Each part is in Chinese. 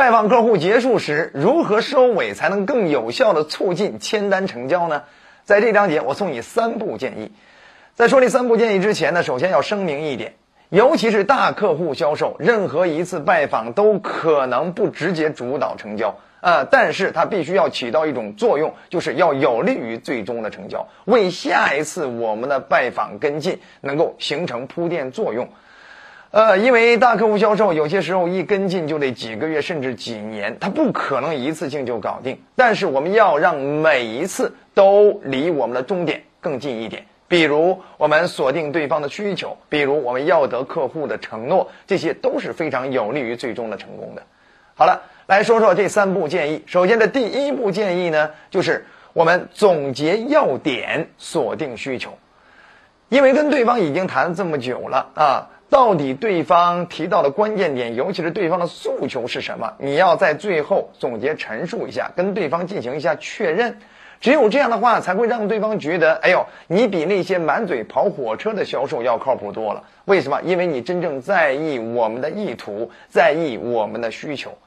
拜访客户结束时，如何收尾才能更有效的促进签单成交呢？在这章节，我送你三步建议。在说这三步建议之前呢，首先要声明一点，尤其是大客户销售，任何一次拜访都可能不直接主导成交啊，但是它必须要起到一种作用，就是要有利于最终的成交，为下一次我们的拜访跟进能够形成铺垫作用。呃，因为大客户销售有些时候一跟进就得几个月甚至几年，它不可能一次性就搞定。但是我们要让每一次都离我们的终点更近一点。比如我们锁定对方的需求，比如我们要得客户的承诺，这些都是非常有利于最终的成功的。好了，来说说这三步建议。首先的第一步建议呢，就是我们总结要点，锁定需求。因为跟对方已经谈这么久了啊。到底对方提到的关键点，尤其是对方的诉求是什么？你要在最后总结陈述一下，跟对方进行一下确认。只有这样的话，才会让对方觉得，哎呦，你比那些满嘴跑火车的销售要靠谱多了。为什么？因为你真正在意我们的意图，在意我们的需求。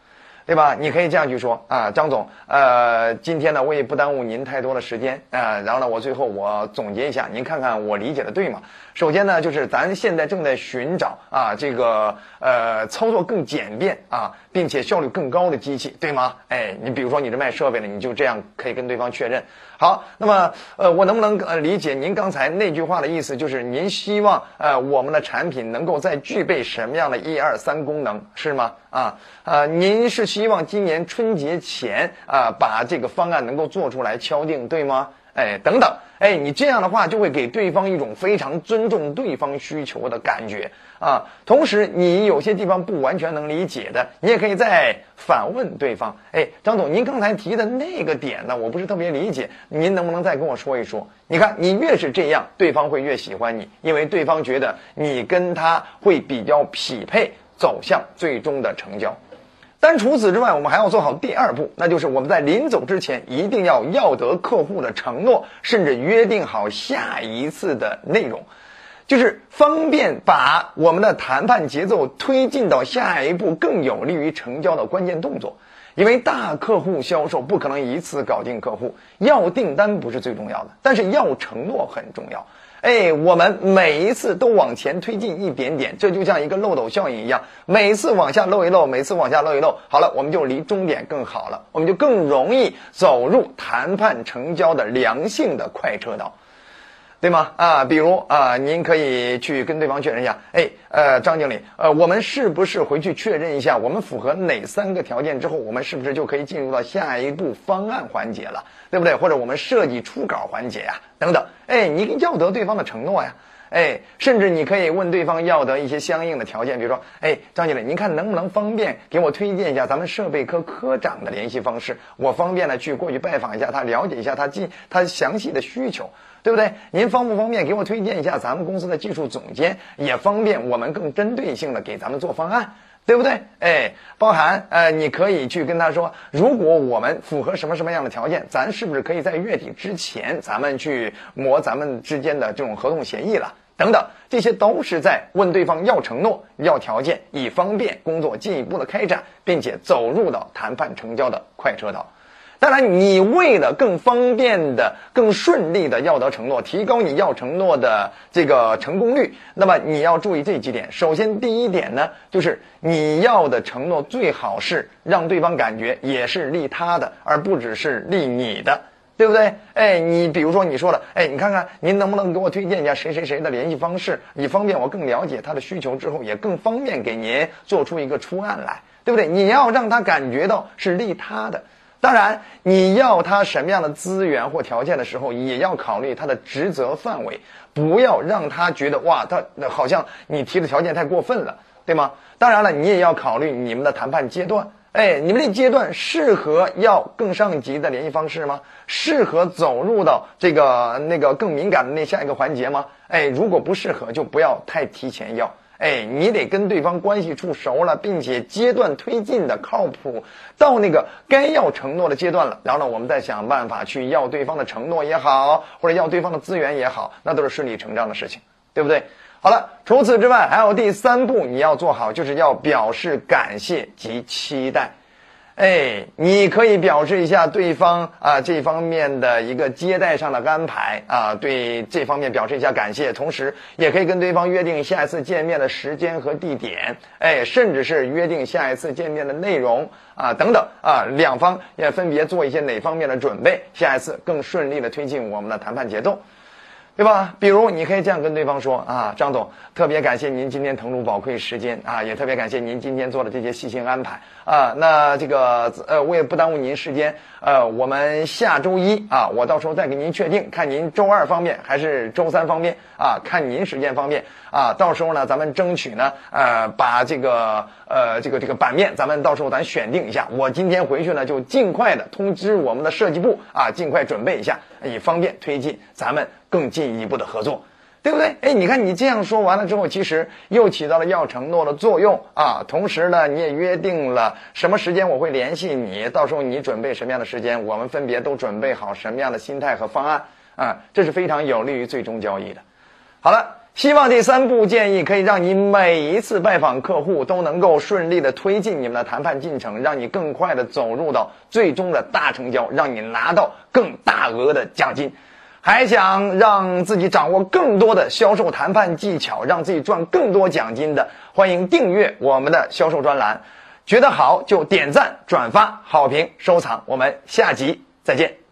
对吧？你可以这样去说啊，张总，呃，今天呢，我也不耽误您太多的时间啊。然后呢，我最后我总结一下，您看看我理解的对吗？首先呢，就是咱现在正在寻找啊，这个呃，操作更简便啊，并且效率更高的机器，对吗？哎，你比如说你这卖设备的，你就这样可以跟对方确认。好，那么呃，我能不能呃理解您刚才那句话的意思？就是您希望呃我们的产品能够再具备什么样的一二三功能，是吗？啊呃，您是希望今年春节前啊把这个方案能够做出来敲定，对吗？哎，等等，哎，你这样的话就会给对方一种非常尊重对方需求的感觉啊。同时，你有些地方不完全能理解的，你也可以再反问对方。哎，张总，您刚才提的那个点呢，我不是特别理解，您能不能再跟我说一说？你看，你越是这样，对方会越喜欢你，因为对方觉得你跟他会比较匹配，走向最终的成交。但除此之外，我们还要做好第二步，那就是我们在临走之前一定要要得客户的承诺，甚至约定好下一次的内容，就是方便把我们的谈判节奏推进到下一步更有利于成交的关键动作。因为大客户销售不可能一次搞定客户，要订单不是最重要的，但是要承诺很重要。哎，我们每一次都往前推进一点点，这就像一个漏斗效应一样，每次往下漏一漏，每次往下漏一漏，好了，我们就离终点更好了，我们就更容易走入谈判成交的良性的快车道。对吗？啊，比如啊，您可以去跟对方确认一下，哎，呃，张经理，呃，我们是不是回去确认一下，我们符合哪三个条件之后，我们是不是就可以进入到下一步方案环节了，对不对？或者我们设计初稿环节呀，等等，哎，你要得对方的承诺呀。哎，甚至你可以问对方要得一些相应的条件，比如说，哎，张经理，您看能不能方便给我推荐一下咱们设备科科长的联系方式，我方便呢去过去拜访一下他，了解一下他进他详细的需求，对不对？您方不方便给我推荐一下咱们公司的技术总监，也方便我们更针对性的给咱们做方案，对不对？哎，包含呃，你可以去跟他说，如果我们符合什么什么样的条件，咱是不是可以在月底之前，咱们去磨咱们之间的这种合同协议了？等等，这些都是在问对方要承诺、要条件，以方便工作进一步的开展，并且走入到谈判成交的快车道。当然，你为了更方便的、更顺利的要得承诺，提高你要承诺的这个成功率，那么你要注意这几点。首先，第一点呢，就是你要的承诺最好是让对方感觉也是利他的，而不只是利你的。对不对？哎，你比如说你说了，哎，你看看您能不能给我推荐一下谁谁谁的联系方式，以方便我更了解他的需求，之后也更方便给您做出一个出案来，对不对？你要让他感觉到是利他的。当然，你要他什么样的资源或条件的时候，也要考虑他的职责范围，不要让他觉得哇，他好像你提的条件太过分了，对吗？当然了，你也要考虑你们的谈判阶段。哎，你们这阶段适合要更上级的联系方式吗？适合走入到这个那个更敏感的那下一个环节吗？哎，如果不适合，就不要太提前要。哎，你得跟对方关系处熟了，并且阶段推进的靠谱，到那个该要承诺的阶段了，然后呢，我们再想办法去要对方的承诺也好，或者要对方的资源也好，那都是顺理成章的事情，对不对？好了，除此之外，还有第三步你要做好，就是要表示感谢及期待。哎，你可以表示一下对方啊这方面的一个接待上的安排啊，对这方面表示一下感谢，同时也可以跟对方约定下一次见面的时间和地点，哎，甚至是约定下一次见面的内容啊等等啊，两方也分别做一些哪方面的准备，下一次更顺利的推进我们的谈判节奏。对吧？比如你可以这样跟对方说啊，张总，特别感谢您今天腾出宝贵时间啊，也特别感谢您今天做的这些细心安排啊。那这个呃，我也不耽误您时间，呃，我们下周一啊，我到时候再给您确定，看您周二方面还是周三方面啊，看您时间方面啊。到时候呢，咱们争取呢，呃，把这个呃这个这个版面，咱们到时候咱选定一下。我今天回去呢，就尽快的通知我们的设计部啊，尽快准备一下，以方便推进咱们。更进一步的合作，对不对？哎，你看你这样说完了之后，其实又起到了要承诺的作用啊。同时呢，你也约定了什么时间我会联系你，到时候你准备什么样的时间，我们分别都准备好什么样的心态和方案啊，这是非常有利于最终交易的。好了，希望这三步建议可以让你每一次拜访客户都能够顺利的推进你们的谈判进程，让你更快的走入到最终的大成交，让你拿到更大额的奖金。还想让自己掌握更多的销售谈判技巧，让自己赚更多奖金的，欢迎订阅我们的销售专栏。觉得好就点赞、转发、好评、收藏。我们下集再见。